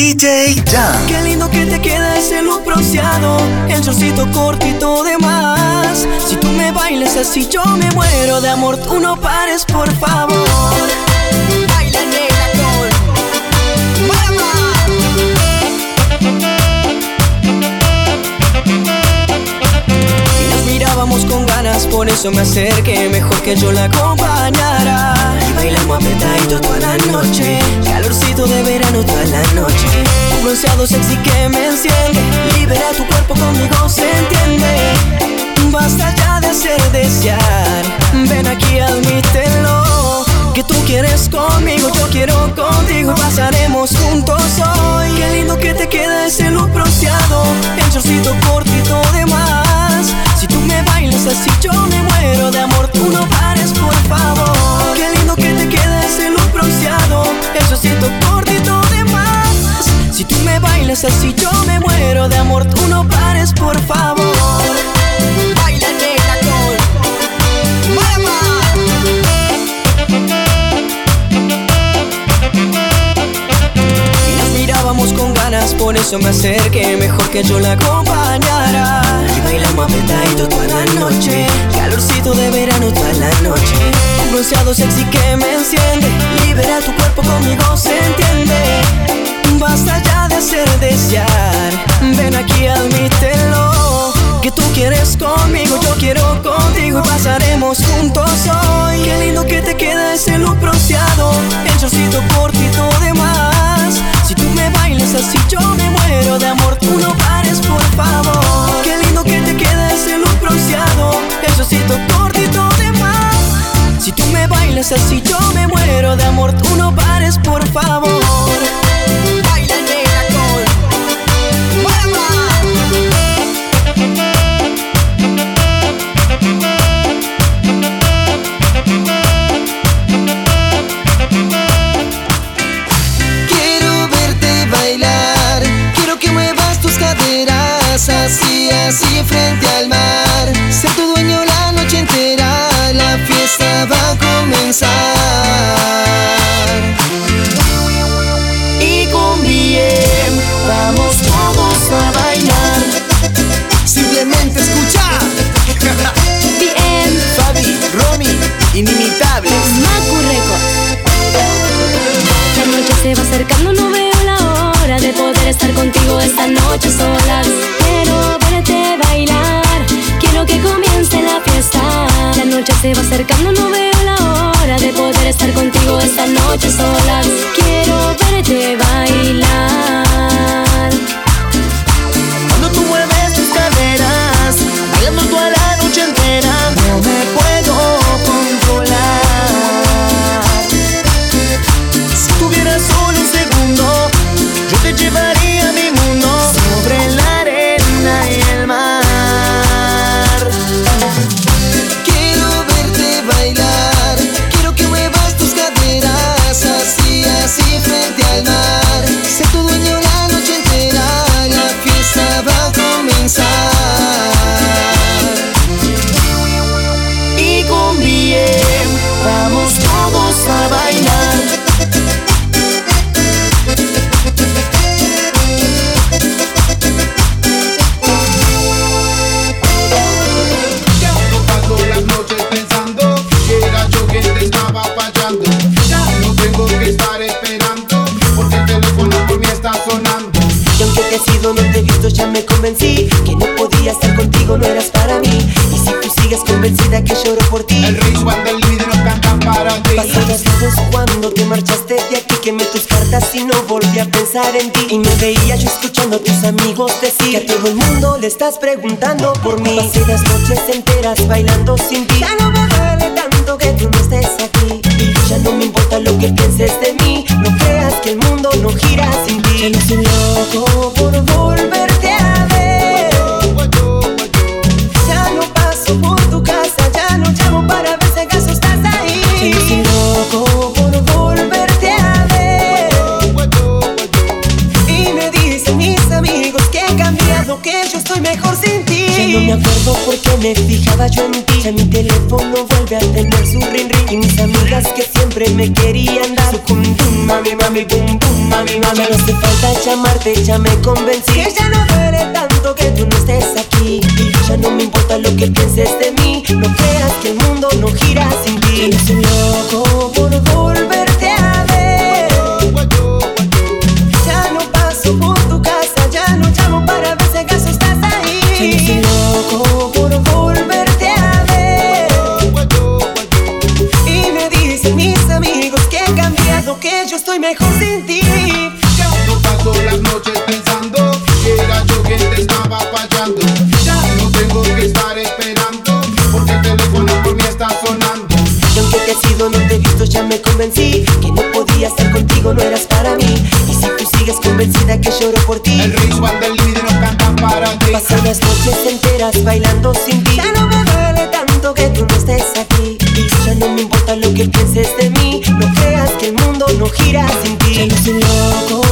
DJ Jam. Qué lindo que te queda ese look bronceado, el shortcito cortito de más. Si tú me bailas así, yo me muero de amor. Tú no pares, por favor. Por eso me acerqué, mejor que yo la acompañara. Y bailamos apretadito toda la noche, calorcito de verano toda la noche. Un bronceado sexy que me enciende, libera tu cuerpo conmigo, se entiende. Basta ya de hacer desear, ven aquí, admítelo. Que tú quieres conmigo, yo quiero contigo y pasaremos juntos hoy. Qué lindo que te queda ese look bronceado, el shortcito cortito de más. Si yo me muero de amor, tú no pares, por favor. Qué lindo que te queda ese look bronceado, el shortcito cortito de más. Si tú me bailas así, yo me muero de amor, tú no pares, por favor. Por eso me acerqué, mejor que yo la acompañara. Y bailamos apretadito toda la noche, calorcito de verano toda la noche. Un bronceado sexy que me enciende, libera tu cuerpo conmigo, se entiende. Basta ya de hacer desear, ven aquí, admítelo. Que tú quieres conmigo, yo quiero contigo y pasaremos juntos hoy. Qué lindo que te queda ese look bronceado, el shortcito cortito de más. Bailas así, yo me muero de amor, tú no pares, por favor. Qué lindo que te queda ese look bronceado, el shortcito cortito de más. Si tú me bailas así, yo me muero de amor, tú no pares, por favor. Y me veía yo escuchando a tus amigos decir Que a todo el mundo le estás preguntando por mí. Pasé las noches enteras bailando sin ti. Ya no me duele tanto que tú no estés aquí. Y ya no me importa lo que pienses de mí. No creas que el mundo no gira sin ti. Ya no soy loco me fijaba yo en ti. Ya mi teléfono vuelve a tener su ring ring. Y mis amigas que siempre me querían dar su conduma mami, mami, boom, boom, mami, mami. Ya no hace falta llamarte, ya me convencí. Que ya no duele tanto que tú no estés aquí. Ya no me importa lo que pienses de mí. No creas que el mundo no gira sin ti. Yo soy loco por convencí que no podía estar contigo, no eras para mí. Y si tú sigues convencida que lloro por ti, El Juan del líder no canta para ti. Paso las noches enteras bailando sin ti. Ya no me duele tanto que tú no estés aquí. Y ya no me importa lo que pienses de mí. No creas que el mundo no gira sin ti. Ya no soy loco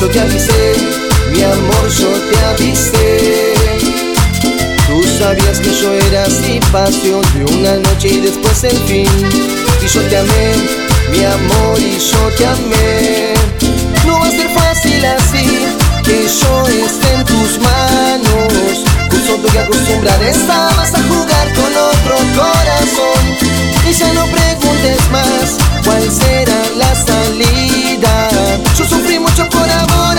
Yo te avisé, mi amor, yo te avisé. Tú sabías que yo era así, pasión de una noche y después el fin. Y yo te amé, mi amor, y yo te amé. No va a ser fácil así, que yo esté en tus manos. Justo que acostumbrar estabas a jugar con otro corazón. Y ya no preguntes más cuál será la salida. Sufrí mucho por amor,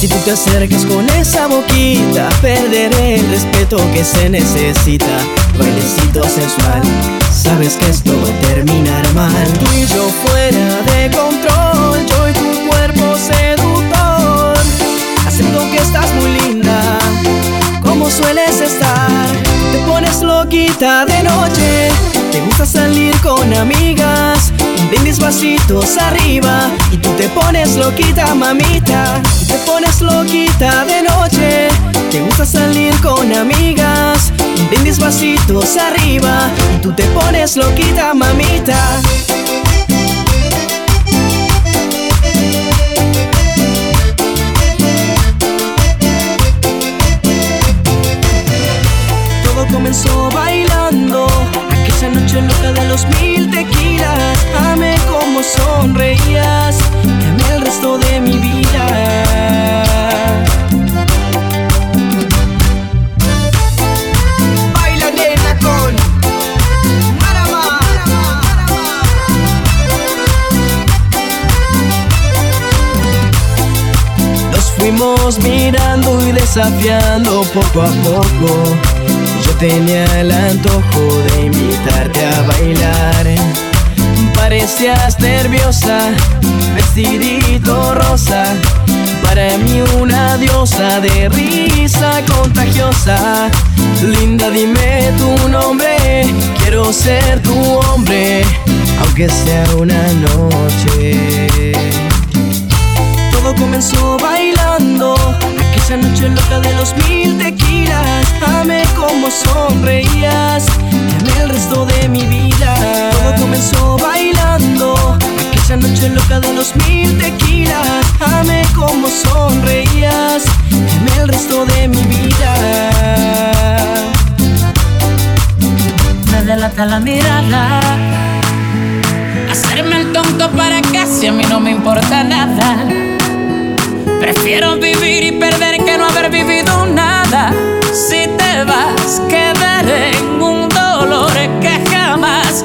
Si tú te acercas con esa boquita Perderé el respeto que se necesita Bailecito sensual Sabes que esto va a terminar mal Tú y yo fuera de control Yo y tu cuerpo seductor Acepto que estás muy linda como sueles estar. Te pones loquita de noche, te gusta salir con amigas. Vasitos arriba y tú te pones loquita, mamita. Te pones loquita de noche, te gusta salir con amigas. Un brindis vasitos arriba y tú te pones loquita, mamita. Todo comenzó bailando Aquella noche loca de los mil desafiando poco a poco. Yo tenía el antojo de invitarte a bailar. Parecías nerviosa, vestidito rosa. Para mí una diosa de risa contagiosa. Linda, dime tu nombre, quiero ser tu hombre. aunque sea una noche. Todo comenzó bailando, aquella noche loca de los mil tequilas. Amé como sonreías, amé el resto de mi vida. Todo comenzó bailando, aquella noche loca de los mil tequilas. Amé como sonreías, amé el resto de mi vida. Me delata la mirada. Hacerme el tonto para que si a mí no me importa nada. Prefiero vivir y perder haber vivido nada. Si te vas, quedaré en un dolor que jamás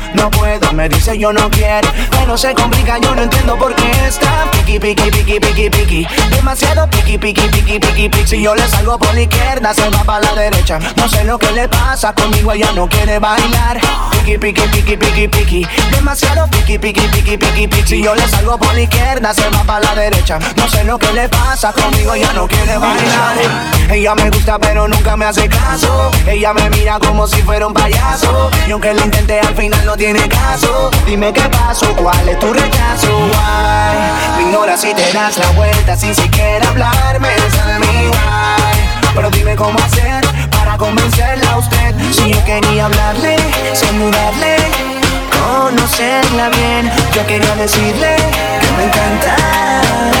No puedo, me dice yo no quiero. Pero se complica, yo no entiendo por qué está piqui, piqui, piqui, piqui, piqui. Demasiado piqui, piqui, piqui, piqui, piqui. Si yo le salgo por la izquierda, se va para la derecha. No sé lo que le pasa conmigo, ella no quiere bailar. Piqui, piqui, piqui, piqui, piqui. Demasiado piqui, piqui, piqui, piqui, piqui. Si yo le salgo por la izquierda, se va para la derecha. No sé lo que le pasa conmigo, ella no quiere bailar. Ella me gusta, pero nunca me hace caso. Ella me mira como si fuera un payaso. Y aunque lo intenté, al final no tiene caso. Dime qué pasó, cuál es tu rechazo. Why? Me ignoras y te das la vuelta sin siquiera hablarme. Tell me why. Pero dime cómo hacer para convencerla a usted. Si yo quería hablarle, saludarle, conocerla bien. Yo quería decirle que me encanta.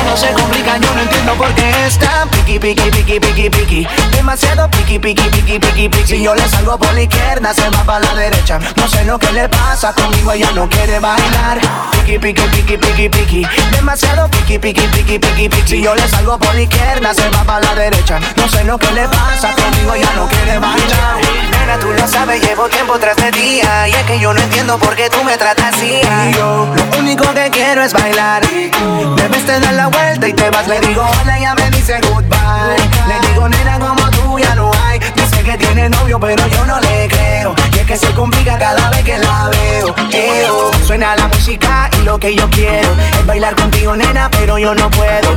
No se complica, yo no entiendo por qué está piqui, piqui, piqui, piqui, piqui. Demasiado piqui, piqui, piqui, piqui, piqui. Si yo le salgo por la izquierda, se va para la derecha. No sé lo que le pasa conmigo, ella no quiere bailar. Piqui, piqui, piqui, piqui, piqui. Demasiado piqui, piqui, piqui, piqui, piqui. Si yo le salgo por la izquierda, se va para la derecha. No sé lo que le pasa conmigo, ella no quiere bailar. Nena, tú lo sabes, llevo tiempo tras de día. Y es que yo no entiendo por qué tú me tratas así. Lo único que quiero es bailar. Debes te dar la vuelta y te vas. Le digo hola, ella me dice goodbye. Le digo nena como tú ya no hay. Dice que tiene novio, pero yo no le creo. Y es que se complica cada vez que la veo. Eo, suena la música lo que yo quiero es bailar contigo, nena, pero yo no puedo.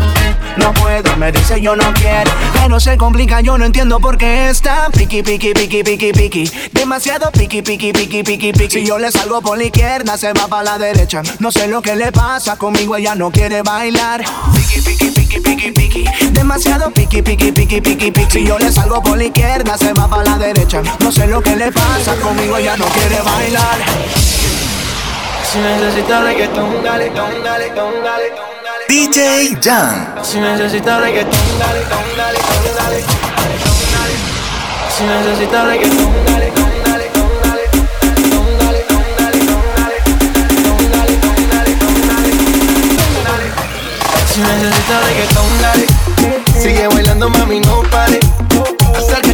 No puedo, me dice yo no quiero. Pero se complica, yo no entiendo por qué está piqui, piqui, piqui, piqui, piqui. Demasiado piqui, piqui, piqui, piqui, piqui. Si yo le salgo por la izquierda, se va para la derecha. No sé lo que le pasa conmigo, ella no quiere bailar. Piqui, piqui, piqui, piqui, piqui. Demasiado piqui, piqui, piqui, piqui, piqui. Si yo le salgo por la izquierda, se va para la derecha. No sé lo que le pasa conmigo, ella no quiere bailar. Si necesitas reggaetón, dale, dale, dale, dale, dale. DJ Jan. Si necesitas reggaetón, dale, dale, dale, dale, dale. Si necesitas reggaetón, dale, dale, dale, dale, Si necesitas reggaetón, dale. Sigue bailando, mami, no pare. Acércate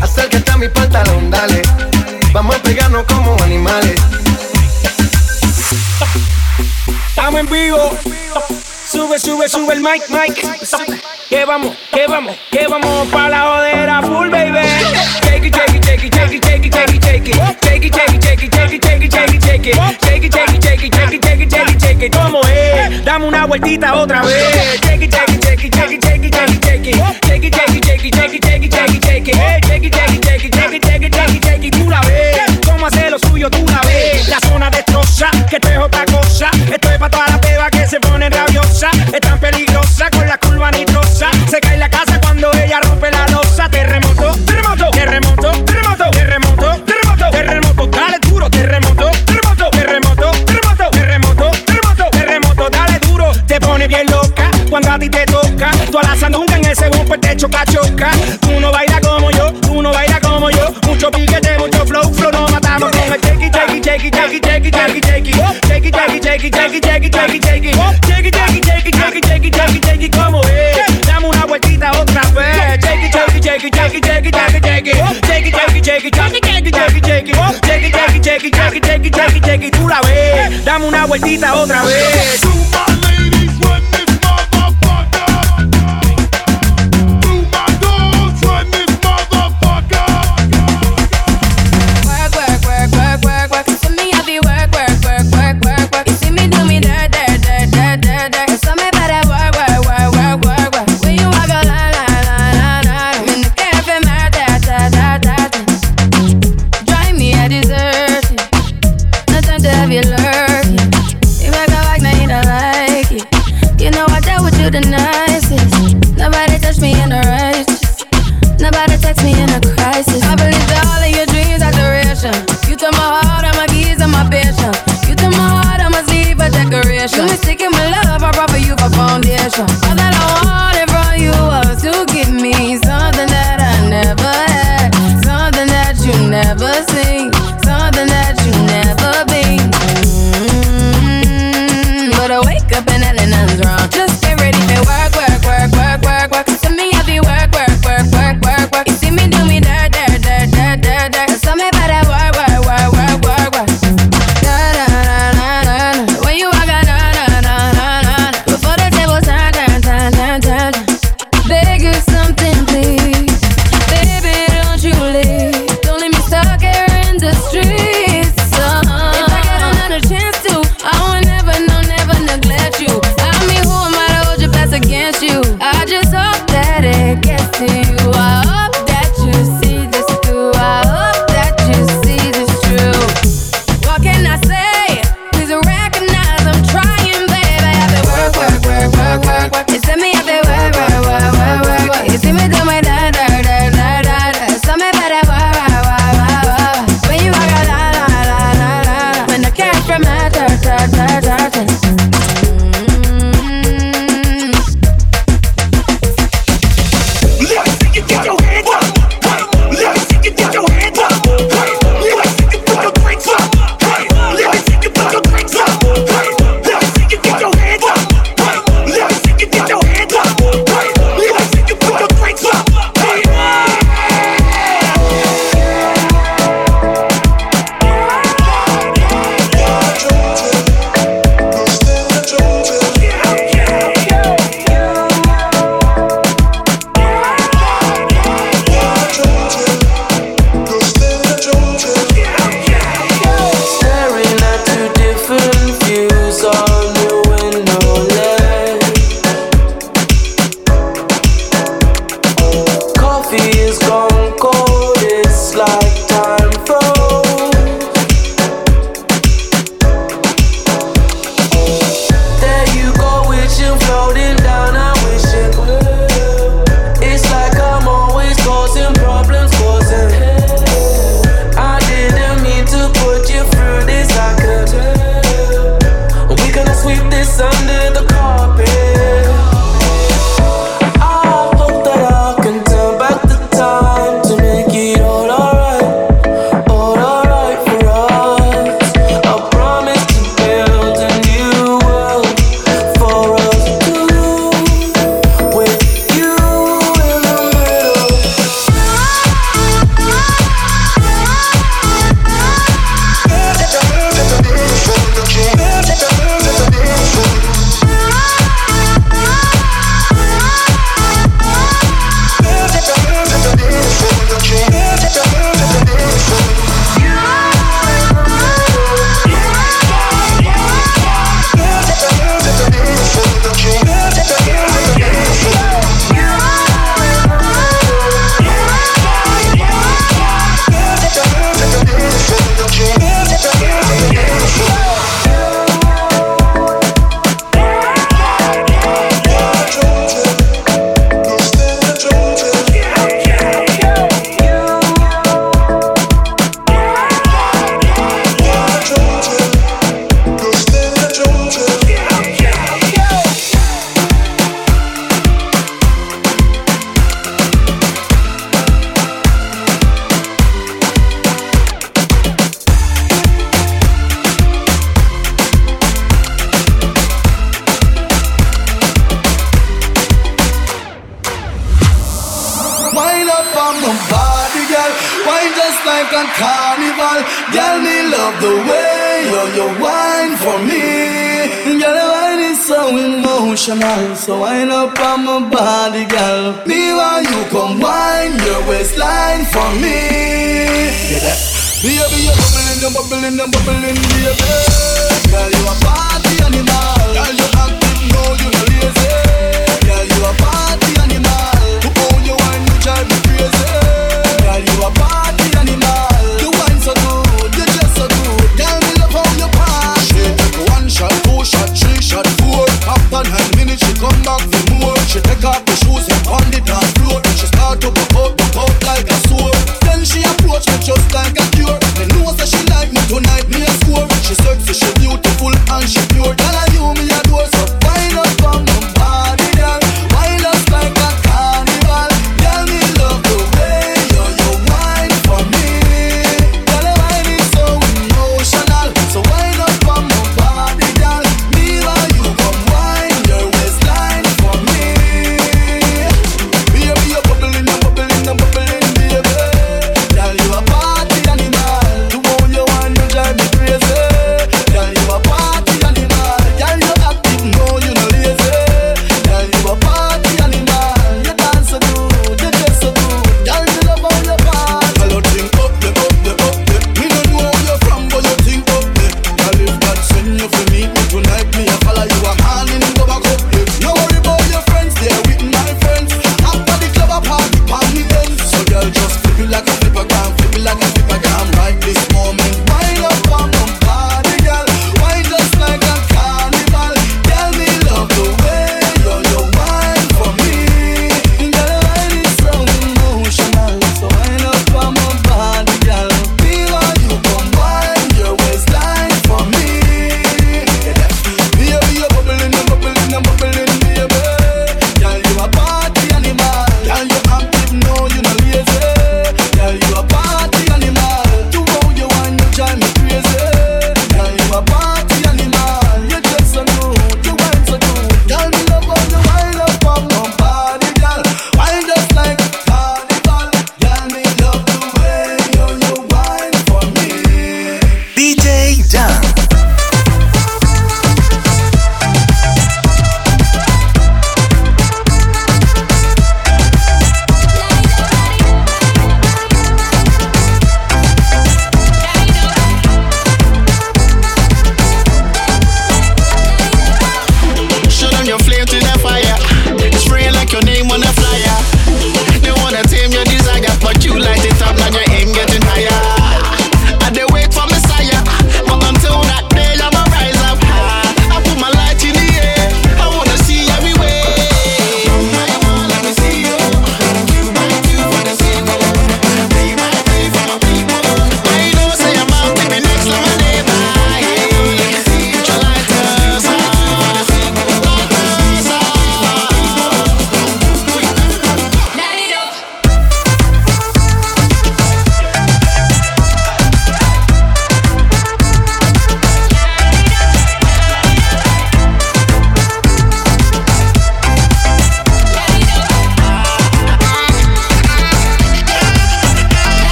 Acércate a mi pantalón, dale. Vamos a pegarnos como animales. Estamos en vivo. Sube, sube, sube el mic, mic. Que vamos, que vamos, que vamos pa' la jodera full, baby. Take it, take it, take it, take it, take it, take it, take it. Take it, take it, take it, it, it, it, it. It, it, it, it, it, it, it. ¿Cómo es? Dame una vueltita otra vez. Take it, take it, take it, take it, take it, it, it. It, take it, take it, take it, take it, take it. Take it, take it, take it, take it, take it, take it, take it. Tú la ves. ¿Cómo hace lo suyo? Tú la ves. La zona destroza, que esto es otra cosa. Esto es pa' toda la peba que se pone rabiosa. Es tan peligrosa con la curva nitrosa. Se cae la casa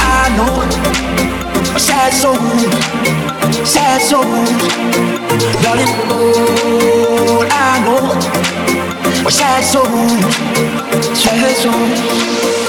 I know a sad soul, sad soul, darling. Oh, I know a sad soul, sad soul.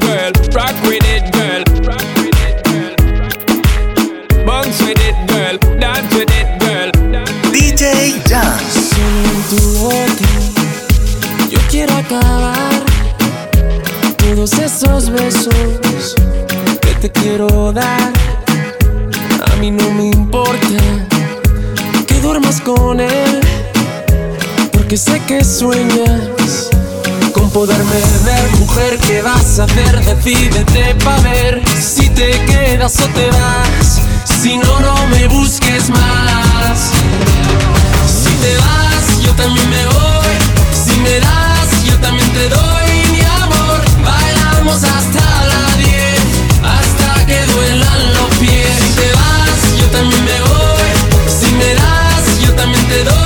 girl. Rock with it, girl. Bounce with it, girl. Dance with it, girl. DJ Dance. Solo en tu boca, yo quiero acabar todos esos besos que te quiero dar. A mí no me importa que duermas con él, porque sé que sueñas poderme ver. Mujer, ¿qué vas a hacer? Decídete pa' ver si te quedas o te vas. Si no, no me busques más. Si te vas, yo también me voy. Si me das, yo también te doy mi amor. Bailamos hasta la 10, hasta que duelan los pies. Si te vas, yo también me voy. Si me das, yo también te doy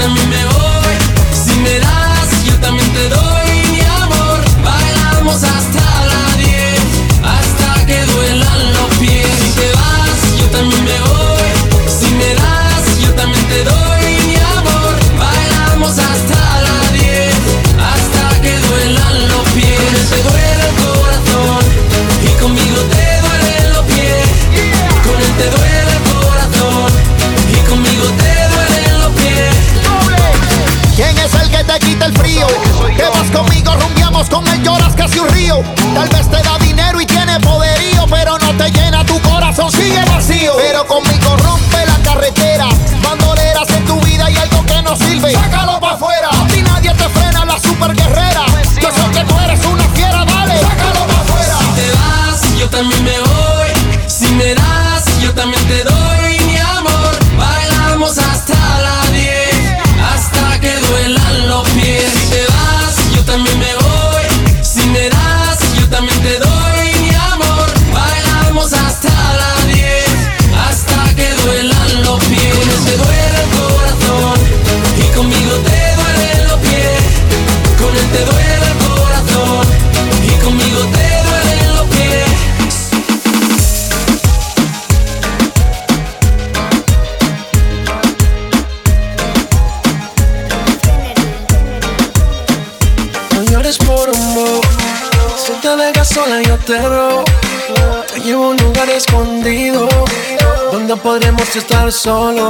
Si te vas, solo.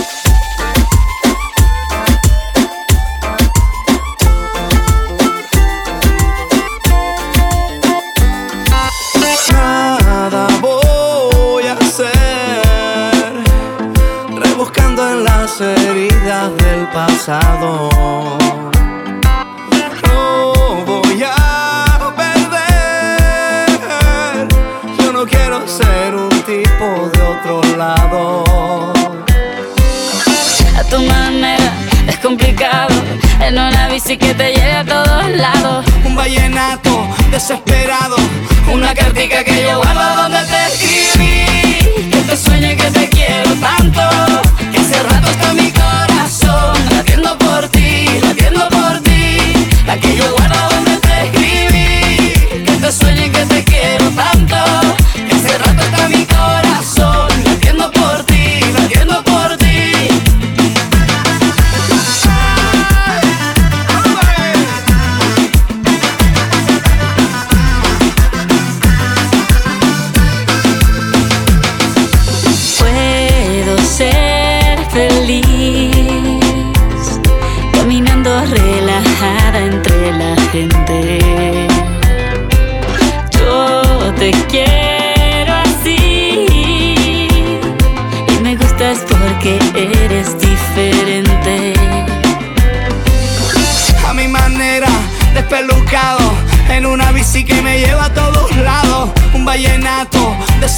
pasado. No voy a perder. Yo no quiero ser un tipo de otro lado. A tu manera es complicado. En una bici que te lleve a todos lados. Un vallenato desesperado. Una cartica que yo guardo donde te escribí. Que te sueñe que te quiero tanto. Que hace rato está mi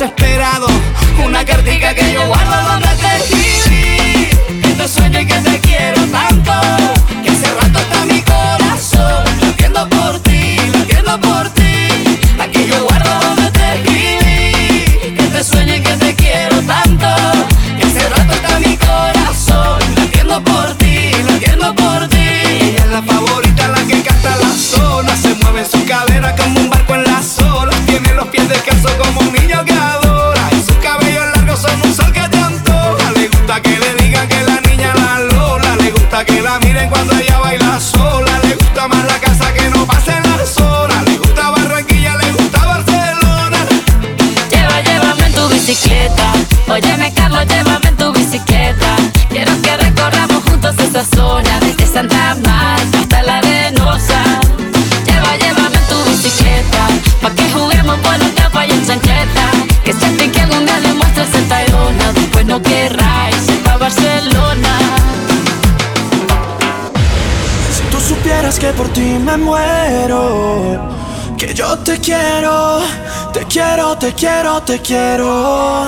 desesperado. Una cartica que yo me muero. Que yo te quiero, te quiero, te quiero, te quiero.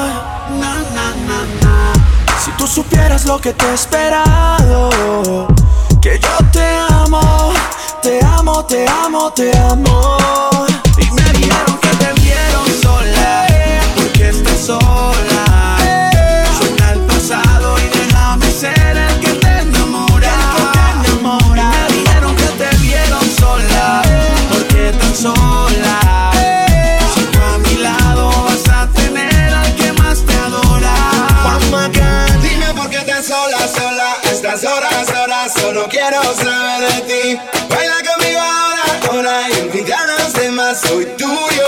Si tú supieras lo que te he esperado, que yo te amo, te amo, te amo, te amo. Y me dijeron que te vieron sola, porque soy tuyo,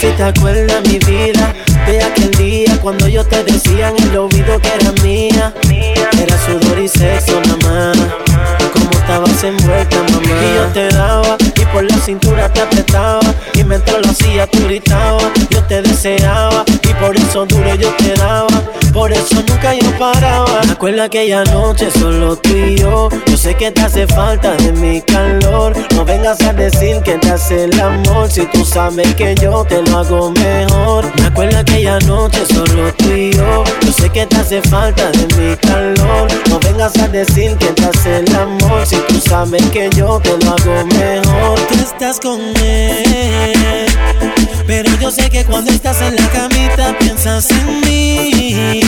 Si te acuerdas, mi vida, de aquel día cuando yo te decía en el oído que era mía. Era sudor y sexo nada más. Como estabas envuelta, mamá. Y yo te daba, y por la cintura te apretaba. Y mientras lo hacía, tú gritabas. Yo te deseaba, y por eso duro yo te daba. Por eso nunca yo paraba. Me aquella noche, solo tú y yo. Yo sé que te hace falta de mi calor. No vengas a decir que te hace el amor. Si tú sabes que yo te lo hago mejor. Me aquella noche, solo tú y yo. Yo sé que te hace falta de mi calor. No vengas a decir que te hace el amor. Si tú sabes que yo te lo hago mejor. Tú estás con él. Pero yo sé que cuando estás en la camita piensas en mí.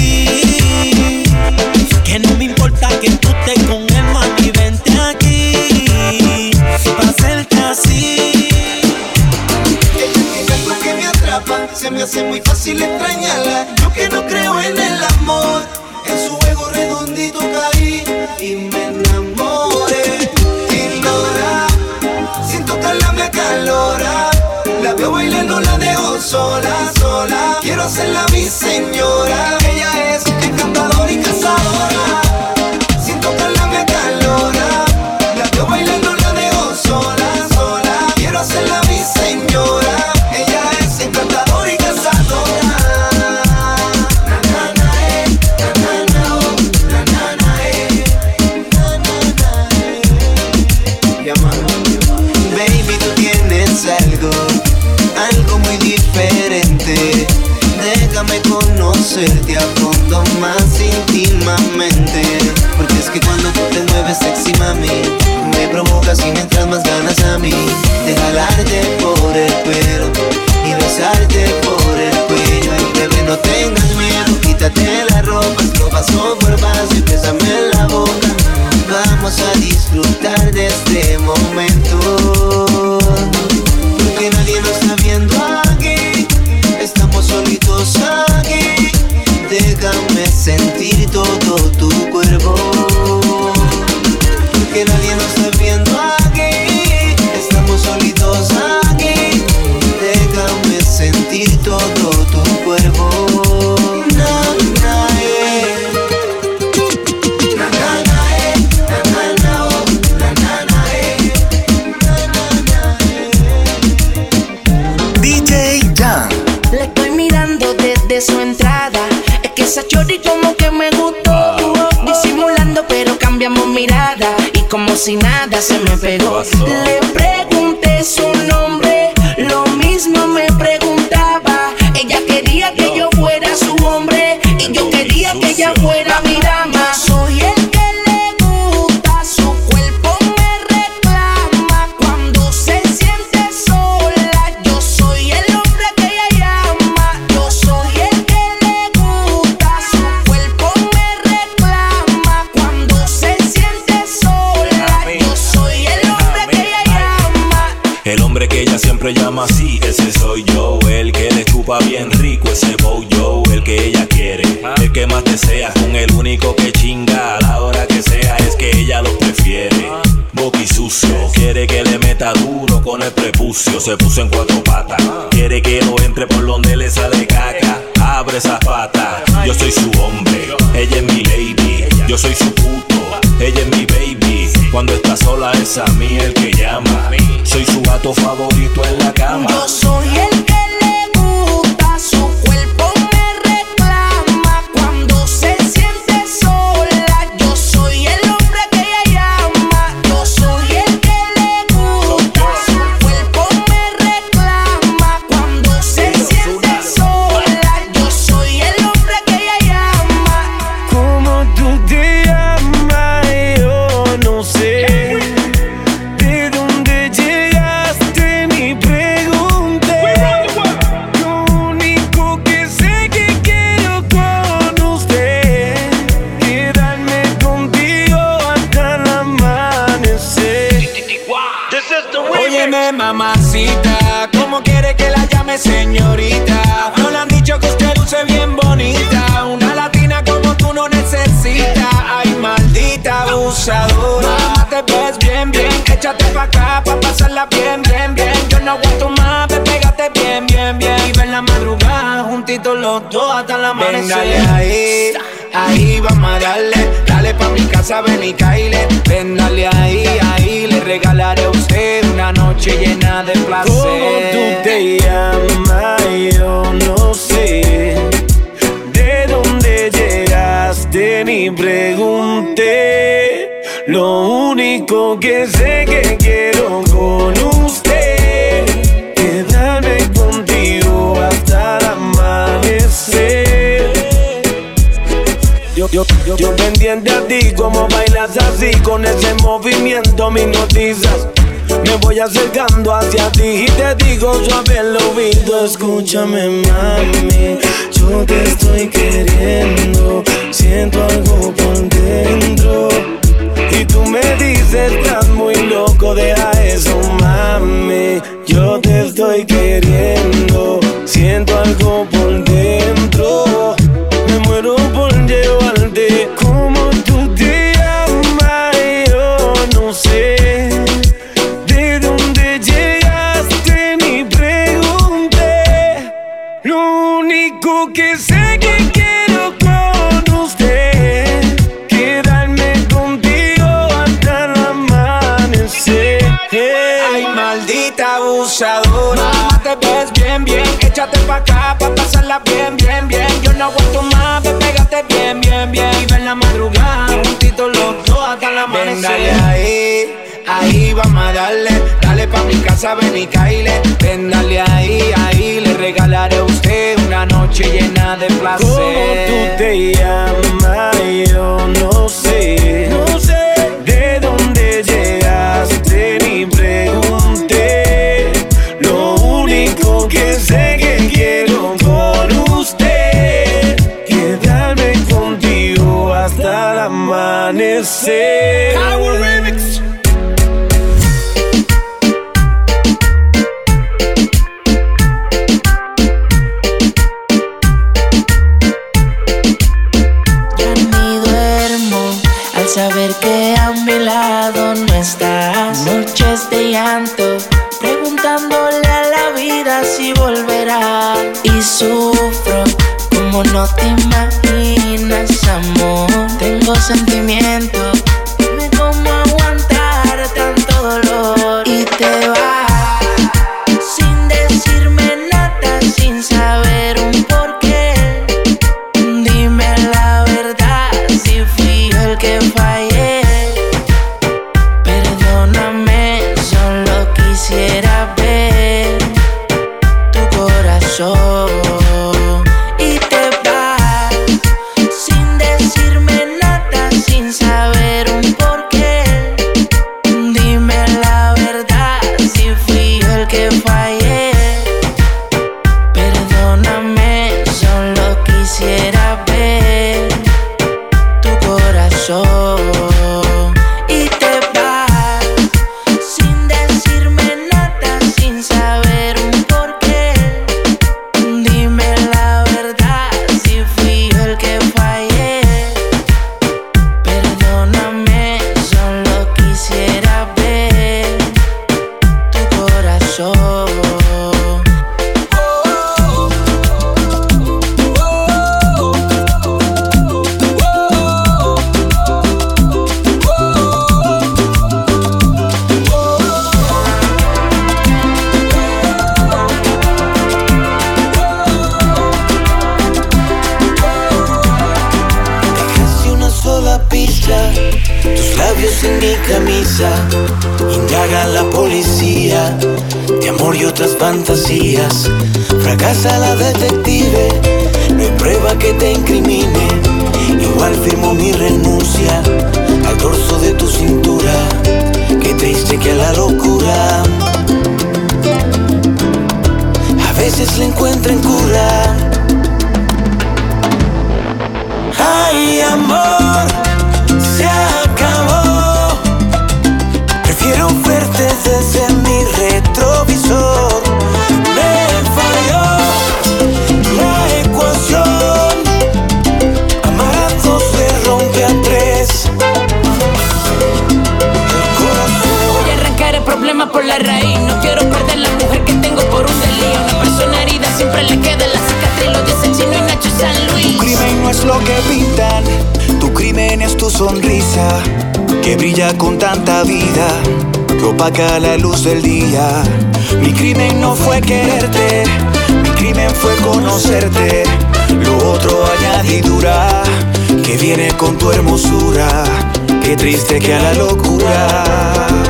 Se me hace muy fácil extrañarla. Yo que no creo en el amor, en su juego redondito caí y me enamoré. Y logra, sin tocarla me acalora. La veo bailando, la dejo sola, sola. Quiero hacerla mi señora. Que más desea, con el único que chinga a la hora que sea, es que ella lo prefiere. Boqui sucio, quiere que le meta duro con el prepucio. Se puso en cuatro patas, quiere que lo entre por donde le sale caca. Abre esas patas, yo soy su hombre, ella es mi lady. Yo soy su puto, ella es mi baby. Cuando está sola es a mí el que llama. Soy su gato favorito en la cama. Yo soy el los dos hasta la amanecer. Ven, ahí, ahí vamos a darle. Dale pa' mi casa, ven y caile. Ven, dale ahí, ahí. Le regalaré a usted una noche llena de placer. ¿Cómo tú te llamas? Yo no sé de dónde llegaste ni pregunté. Lo único que sé que quiero Yo, yo, yo, pendiente a ti, como bailas así, con ese movimiento me noticias. Me voy acercando hacia ti y te digo suave el oído, escúchame mami, yo te estoy queriendo, siento algo por dentro. Y tú me dices, estás muy loco, deja eso mami, yo te estoy queriendo, siento algo pa' acá pa' pasarla bien, bien, bien. Yo no aguanto más, ve, pégate bien, bien, bien. Y ven la madrugada, juntitos los dos hasta la amanecer. dale ahí, ahí vamos a darle. Dale pa' mi casa, ven y caile. Ven, dale ahí, ahí. Le regalaré a usted una noche llena de placer. ¿Cómo tú te llamas? Ya ni duermo al saber que a mi lado no estás. Noches de llanto, preguntándole a la vida si volverá. Y sufro como no te imaginas. Tengo sonrisa que brilla con tanta vida que opaca la luz del día. Mi crimen no fue quererte, mi crimen fue conocerte. Lo otro añadidura que viene con tu hermosura. Qué triste que a la locura.